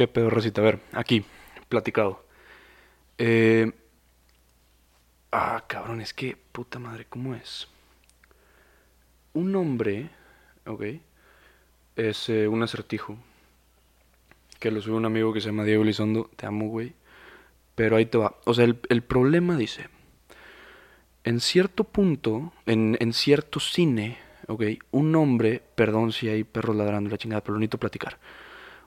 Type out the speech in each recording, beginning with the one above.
Qué pedo, recita. A ver, aquí, platicado. Eh... Ah, cabrón, es que, puta madre, ¿cómo es? Un hombre, ok, es eh, un acertijo. Que lo sube un amigo que se llama Diego Elizondo. Te amo, güey. Pero ahí te va. O sea, el, el problema dice. En cierto punto, en, en cierto cine, ok, un hombre, perdón si hay perros ladrando la chingada, pero lo necesito platicar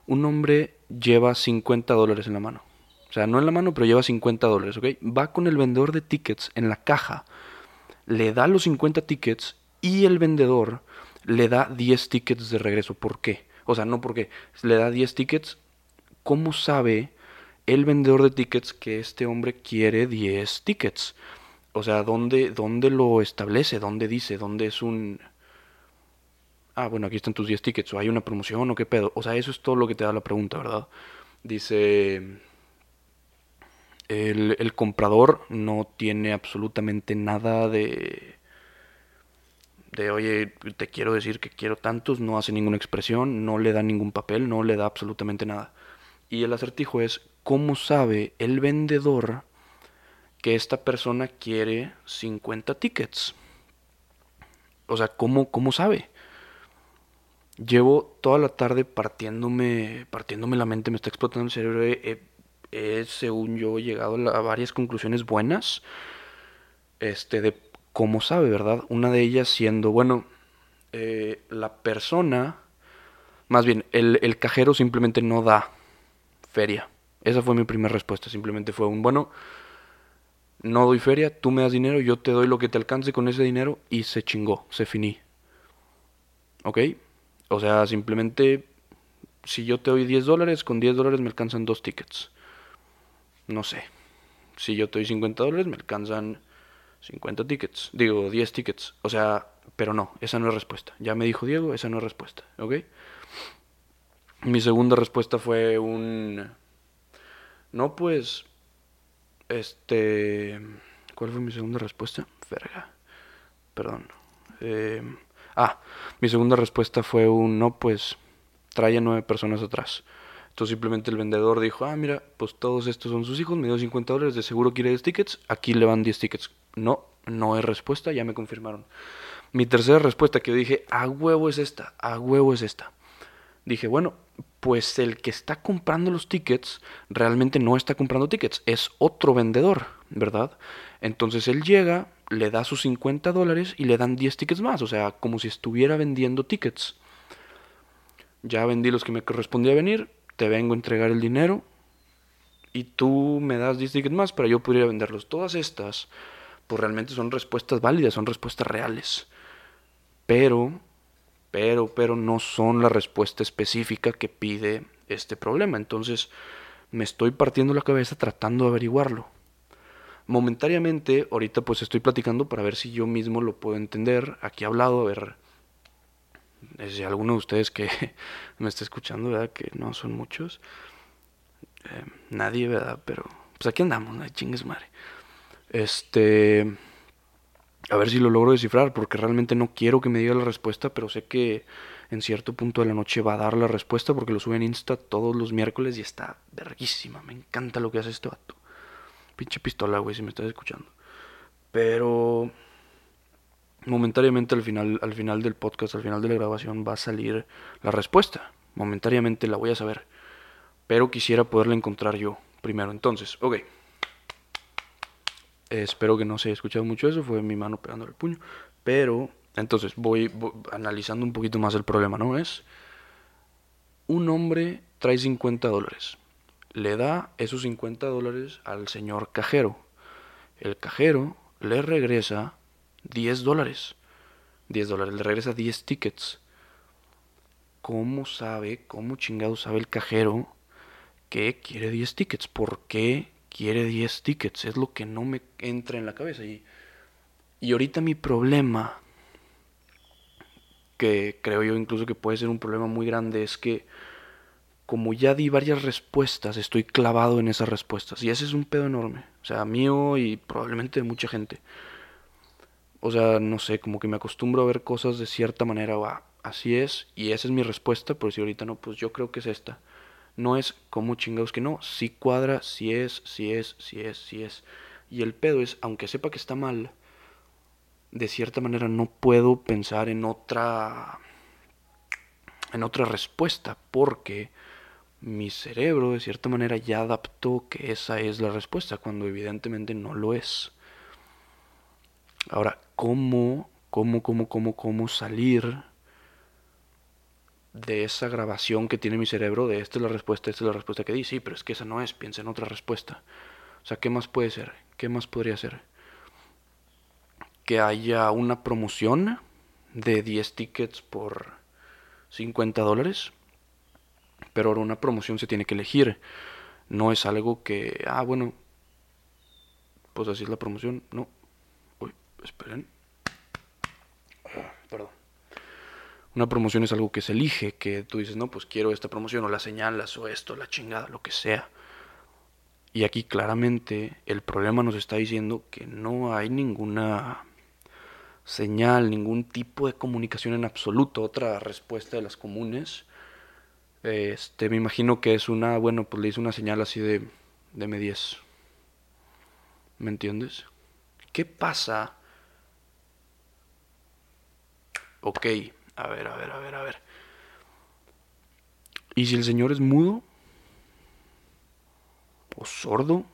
un hombre lleva 50 dólares en la mano. O sea, no en la mano, pero lleva 50 dólares, ¿ok? Va con el vendedor de tickets en la caja, le da los 50 tickets y el vendedor le da 10 tickets de regreso. ¿Por qué? O sea, no porque le da 10 tickets. ¿Cómo sabe el vendedor de tickets que este hombre quiere 10 tickets? O sea, ¿dónde, dónde lo establece? ¿Dónde dice? ¿Dónde es un ah, bueno, aquí están tus 10 tickets, o hay una promoción, o qué pedo. O sea, eso es todo lo que te da la pregunta, ¿verdad? Dice, el, comprador no tiene absolutamente nada de, de, oye, te quiero decir que quiero tantos, no hace ninguna expresión, no le da ningún papel, no le da absolutamente nada. Y el acertijo es, ¿cómo sabe el vendedor que esta persona quiere 50 tickets? O sea, ¿cómo, cómo sabe? Llevo toda la tarde partiéndome, partiéndome la mente, me está explotando el cerebro. He, según yo, llegado a varias conclusiones buenas este, de cómo sabe, ¿verdad? Una de ellas siendo, bueno, eh, la persona, más bien, el, el cajero simplemente no da feria. Esa fue mi primera respuesta, simplemente fue un, bueno, no doy feria, tú me das dinero, yo te doy lo que te alcance con ese dinero y se chingó, se finí. ¿Ok? O sea, simplemente si yo te doy 10 dólares, con 10 dólares me alcanzan dos tickets. No sé. Si yo te doy 50 dólares, me alcanzan 50 tickets. Digo, 10 tickets. O sea, pero no, esa no es respuesta. Ya me dijo Diego, esa no es respuesta. ¿Ok? Mi segunda respuesta fue un... No, pues... Este... ¿Cuál fue mi segunda respuesta? Verga. Perdón. Eh... Ah, mi segunda respuesta fue un no, pues trae a nueve personas atrás. Entonces simplemente el vendedor dijo, ah, mira, pues todos estos son sus hijos, me dio 50 dólares, de seguro quiere 10 tickets, aquí le van 10 tickets. No, no es respuesta, ya me confirmaron. Mi tercera respuesta que yo dije, a huevo es esta, a huevo es esta. Dije, bueno, pues el que está comprando los tickets realmente no está comprando tickets, es otro vendedor, ¿verdad? Entonces él llega, le da sus 50 dólares y le dan 10 tickets más, o sea, como si estuviera vendiendo tickets. Ya vendí los que me correspondía venir, te vengo a entregar el dinero y tú me das 10 tickets más para yo pudiera venderlos. Todas estas, pues realmente son respuestas válidas, son respuestas reales. Pero, pero, pero no son la respuesta específica que pide este problema. Entonces, me estoy partiendo la cabeza tratando de averiguarlo momentáneamente, ahorita pues estoy platicando para ver si yo mismo lo puedo entender. Aquí hablado, a ver eh, si alguno de ustedes que me está escuchando, ¿verdad? Que no son muchos. Eh, nadie, ¿verdad? Pero pues aquí andamos, ¿no? chingues madre. Este... A ver si lo logro descifrar, porque realmente no quiero que me diga la respuesta, pero sé que en cierto punto de la noche va a dar la respuesta porque lo sube en Insta todos los miércoles y está verguísima. Me encanta lo que hace este vato. Pinche pistola, güey, si me estás escuchando. Pero momentáneamente al final, al final del podcast, al final de la grabación, va a salir la respuesta. Momentáneamente la voy a saber. Pero quisiera poderla encontrar yo primero. Entonces, ok. espero que no se haya escuchado mucho eso. Fue mi mano pegando el puño. Pero, entonces, voy, voy analizando un poquito más el problema, ¿no? Es. Un hombre trae 50 dólares le da esos 50 dólares al señor cajero. El cajero le regresa 10 dólares. 10 dólares, le regresa 10 tickets. ¿Cómo sabe, cómo chingado sabe el cajero que quiere 10 tickets? ¿Por qué quiere 10 tickets? Es lo que no me entra en la cabeza. Y, y ahorita mi problema, que creo yo incluso que puede ser un problema muy grande, es que como ya di varias respuestas, estoy clavado en esas respuestas. Y ese es un pedo enorme. O sea, mío y probablemente de mucha gente. O sea, no sé, como que me acostumbro a ver cosas de cierta manera. Va, así es. Y esa es mi respuesta. Pero si ahorita no, pues yo creo que es esta. No es como chingados que no. Si cuadra, si es, si es, si es, si es. Y el pedo es, aunque sepa que está mal, de cierta manera no puedo pensar en otra en otra respuesta porque mi cerebro de cierta manera ya adaptó que esa es la respuesta cuando evidentemente no lo es. Ahora, ¿cómo, cómo, cómo, cómo, cómo salir de esa grabación que tiene mi cerebro de esta es la respuesta, esta es la respuesta que di? Sí, pero es que esa no es, piensa en otra respuesta. O sea, ¿qué más puede ser? ¿Qué más podría ser? Que haya una promoción de 10 tickets por 50 dólares. Pero ahora una promoción se tiene que elegir. No es algo que, ah, bueno, pues así es la promoción. No, esperen. Perdón. Una promoción es algo que se elige, que tú dices, no, pues quiero esta promoción o la señalas o esto, la chingada, lo que sea. Y aquí claramente el problema nos está diciendo que no hay ninguna señal, ningún tipo de comunicación en absoluto. Otra respuesta de las comunes, este, me imagino que es una, bueno, pues le hice una señal así de, de M10. ¿Me entiendes? ¿Qué pasa Ok, a ver, a ver, a ver, a ver. ¿Y si el Señor es mudo? ¿O sordo?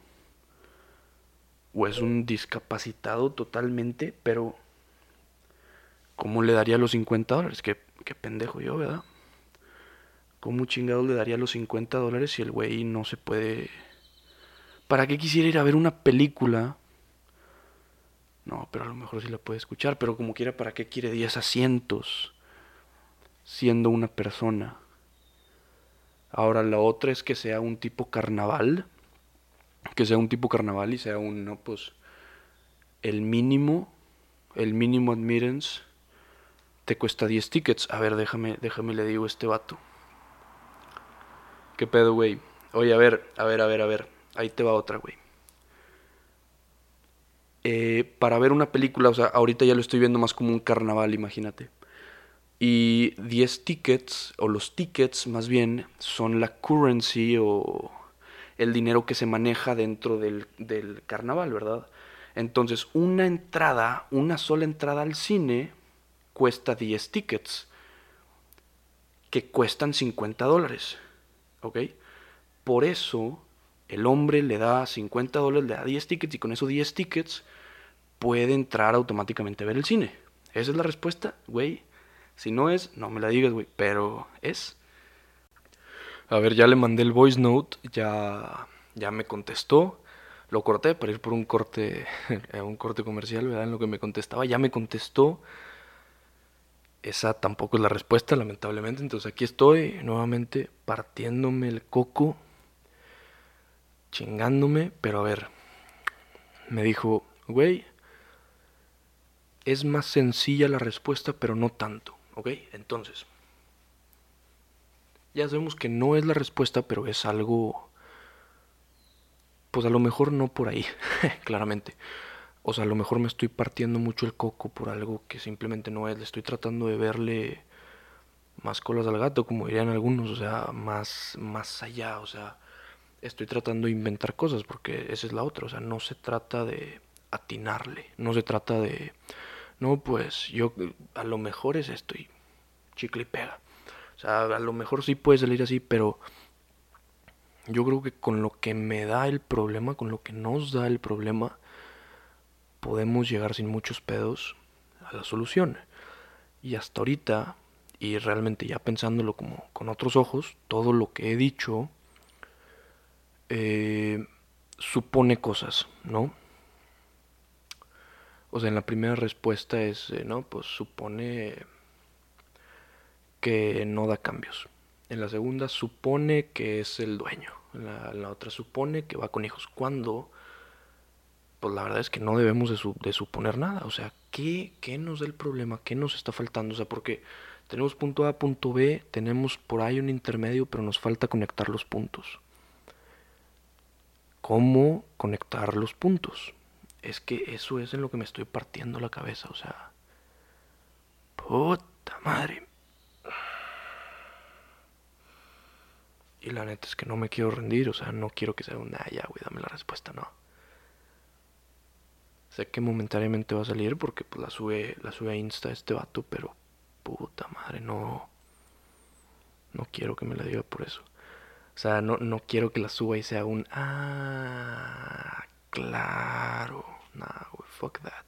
¿O es un discapacitado totalmente? Pero, ¿cómo le daría los 50 dólares? Qué, qué pendejo yo, ¿verdad? ¿Cómo chingado le daría los 50 dólares si el güey no se puede... ¿Para qué quisiera ir a ver una película no, pero a lo mejor sí la puede escuchar, pero como quiera, ¿para qué quiere 10 asientos siendo una persona? Ahora la otra es que sea un tipo carnaval, que sea un tipo carnaval y sea un, no, pues, el mínimo, el mínimo admittance te cuesta 10 tickets. A ver, déjame, déjame le digo a este vato. ¿Qué pedo, güey? Oye, a ver, a ver, a ver, a ver. Ahí te va otra, güey. Eh, para ver una película, o sea, ahorita ya lo estoy viendo más como un carnaval, imagínate. Y 10 tickets, o los tickets más bien, son la currency o el dinero que se maneja dentro del, del carnaval, ¿verdad? Entonces, una entrada, una sola entrada al cine, cuesta 10 tickets, que cuestan 50 dólares, ¿ok? Por eso el hombre le da 50 dólares, le da 10 tickets y con esos 10 tickets puede entrar automáticamente a ver el cine. Esa es la respuesta, güey. Si no es, no me la digas, güey, pero es. A ver, ya le mandé el voice note, ya, ya me contestó. Lo corté para ir por un corte, un corte comercial, ¿verdad? En lo que me contestaba, ya me contestó. Esa tampoco es la respuesta, lamentablemente. Entonces aquí estoy nuevamente partiéndome el coco chingándome, pero a ver, me dijo, güey, es más sencilla la respuesta, pero no tanto, ¿ok? Entonces, ya sabemos que no es la respuesta, pero es algo, pues a lo mejor no por ahí, claramente. O sea, a lo mejor me estoy partiendo mucho el coco por algo que simplemente no es. Le estoy tratando de verle más colas al gato, como dirían algunos, o sea, más, más allá, o sea, estoy tratando de inventar cosas, porque esa es la otra, o sea, no se trata de atinarle, no se trata de, no, pues yo a lo mejor es esto y chicle y pega. O sea, a lo mejor sí puede salir así, pero yo creo que con lo que me da el problema, con lo que nos da el problema, podemos llegar sin muchos pedos a la solución. Y hasta ahorita, y realmente ya pensándolo como con otros ojos, todo lo que he dicho eh, supone cosas, ¿no? O sea, en la primera respuesta es, eh, ¿no? Pues supone que no da cambios. En la segunda supone que es el dueño. En la, otra supone que va con hijos. Cuando, pues la verdad es que no debemos de, suponer nada. O sea, ¿qué, ¿qué nos da el problema? ¿Qué nos está faltando? O sea, porque tenemos punto A, punto B, tenemos por ahí un intermedio, pero nos falta conectar los puntos cómo conectar los puntos. Es que eso es en lo que me estoy partiendo la cabeza, o sea, puta madre. Y la neta es que no me quiero rendir, o sea, no quiero que sea un, ah, ya, güey, dame la respuesta, no. Sé que momentáneamente va a salir porque pues la sube, la sube a Insta este vato, pero puta madre, no. No quiero que me la diga por eso. O sea, no, no quiero que la suba y sea un ah, claro. Nah, güey, fuck that.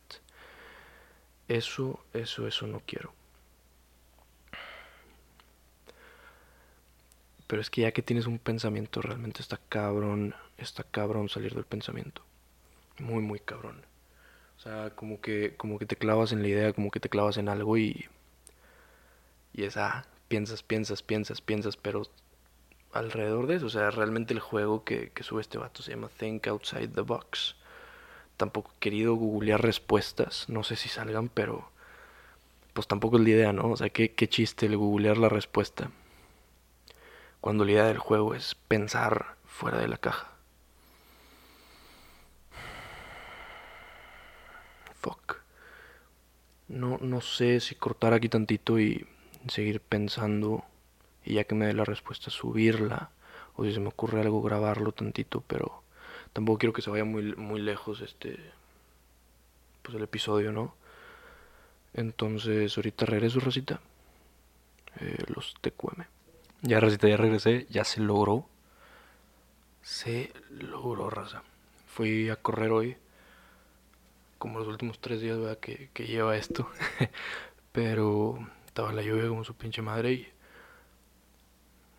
Eso, eso, eso no quiero. Pero es que ya que tienes un pensamiento, realmente está cabrón, está cabrón salir del pensamiento. Muy, muy cabrón. O sea, como que, como que te clavas en la idea, como que te clavas en algo y... Y es, ah, piensas, piensas, piensas, piensas, pero alrededor de eso, o sea, realmente el juego que, que sube este vato se llama Think Outside the Box. Tampoco he querido googlear respuestas, no sé si salgan, pero pues tampoco es la idea, ¿no? O sea, qué, qué chiste el googlear la respuesta cuando la idea del juego es pensar fuera de la caja. Fuck. No, no sé si cortar aquí tantito y seguir pensando y ya que me dé la respuesta subirla o si se me ocurre algo grabarlo tantito, pero tampoco quiero que se vaya muy, muy lejos este pues el episodio, ¿no? Entonces ahorita regreso, Rosita. Eh, los TQM. Ya, Rosita, ya regresé, ya se logró. Se logró, raza. Fui a correr hoy, como los últimos tres días ¿verdad? Que, que lleva esto. Pero estaba la lluvia como su pinche madre y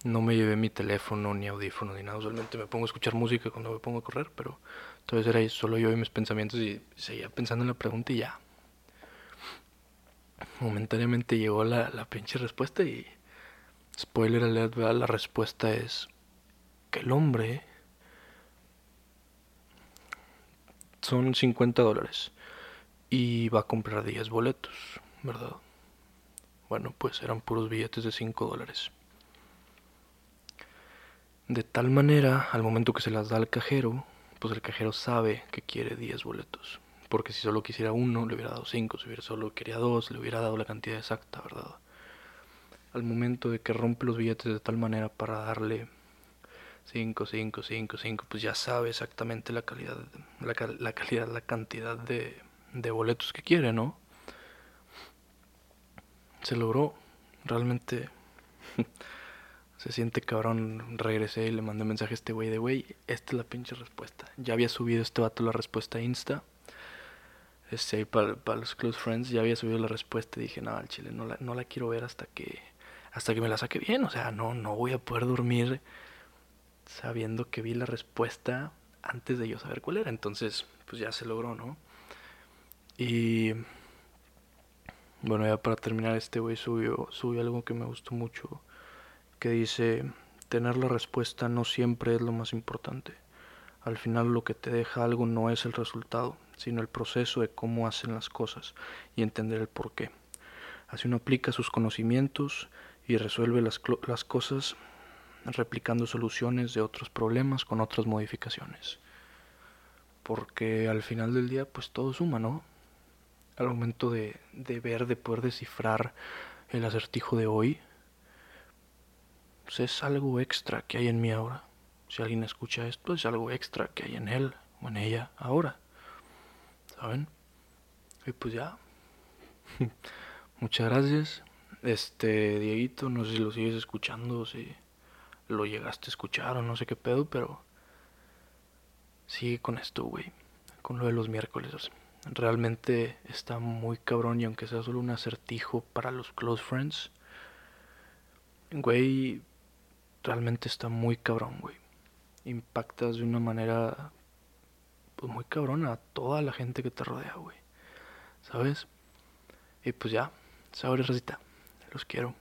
no me llevé mi teléfono, ni audífono, ni nada. Usualmente me pongo a escuchar música cuando me pongo a correr, pero entonces era solo yo y mis pensamientos y seguía pensando en la pregunta y ya. Momentáneamente llegó la, la pinche respuesta y Spoiler alert, la respuesta es que el hombre son 50 dólares y va a comprar 10 boletos, ¿verdad? Bueno, pues eran puros billetes de 5 dólares. De tal manera, al momento que se las da al cajero, pues el cajero sabe que quiere 10 boletos. Porque si solo quisiera uno, le hubiera dado 5. Si hubiera solo quería dos, le hubiera dado la cantidad exacta, ¿verdad? al momento de que rompe los billetes de tal manera para darle 5, 5, 5, 5, pues ya sabe exactamente la calidad, la, la calidad, la cantidad de, de boletos que quiere, ¿no? Se logró, realmente se siente cabrón. Regresé y le mandé mensaje a este güey de güey, esta es la pinche respuesta. Ya había subido este vato la respuesta a Insta. Este, para, para los close friends ya había subido la respuesta y dije, no, al chile no la, no la quiero ver hasta que hasta que me la saque bien. O sea, no, no voy a poder dormir sabiendo que vi la respuesta antes de yo saber cuál era. Entonces, pues ya se logró, ¿no? Y bueno, ya para terminar, este güey subió, subió algo que me gustó mucho, que dice, tener la respuesta no siempre es lo más importante. Al final lo que te deja algo no es el resultado, sino el proceso de cómo hacen las cosas y entender el por qué. Así uno aplica sus conocimientos y resuelve las, las cosas replicando soluciones de otros problemas con otras modificaciones. Porque al final del día, pues todo suma, ¿no? Al momento de, de ver, de poder descifrar el acertijo de hoy, pues es algo extra que hay en mí ahora. Si alguien escucha esto, es algo extra que hay en él o en ella ahora. ¿Saben? Y pues ya. Muchas gracias. Este, Dieguito, no sé si lo sigues escuchando, si lo llegaste a escuchar o no sé qué pedo, pero sigue con esto, güey. Con lo de los miércoles. Realmente está muy cabrón y aunque sea solo un acertijo para los close friends, güey, realmente está muy cabrón, güey. Impactas de una manera pues muy cabrona a toda la gente que te rodea, güey. ¿Sabes? Y pues ya, sabes, recita. Los quiero.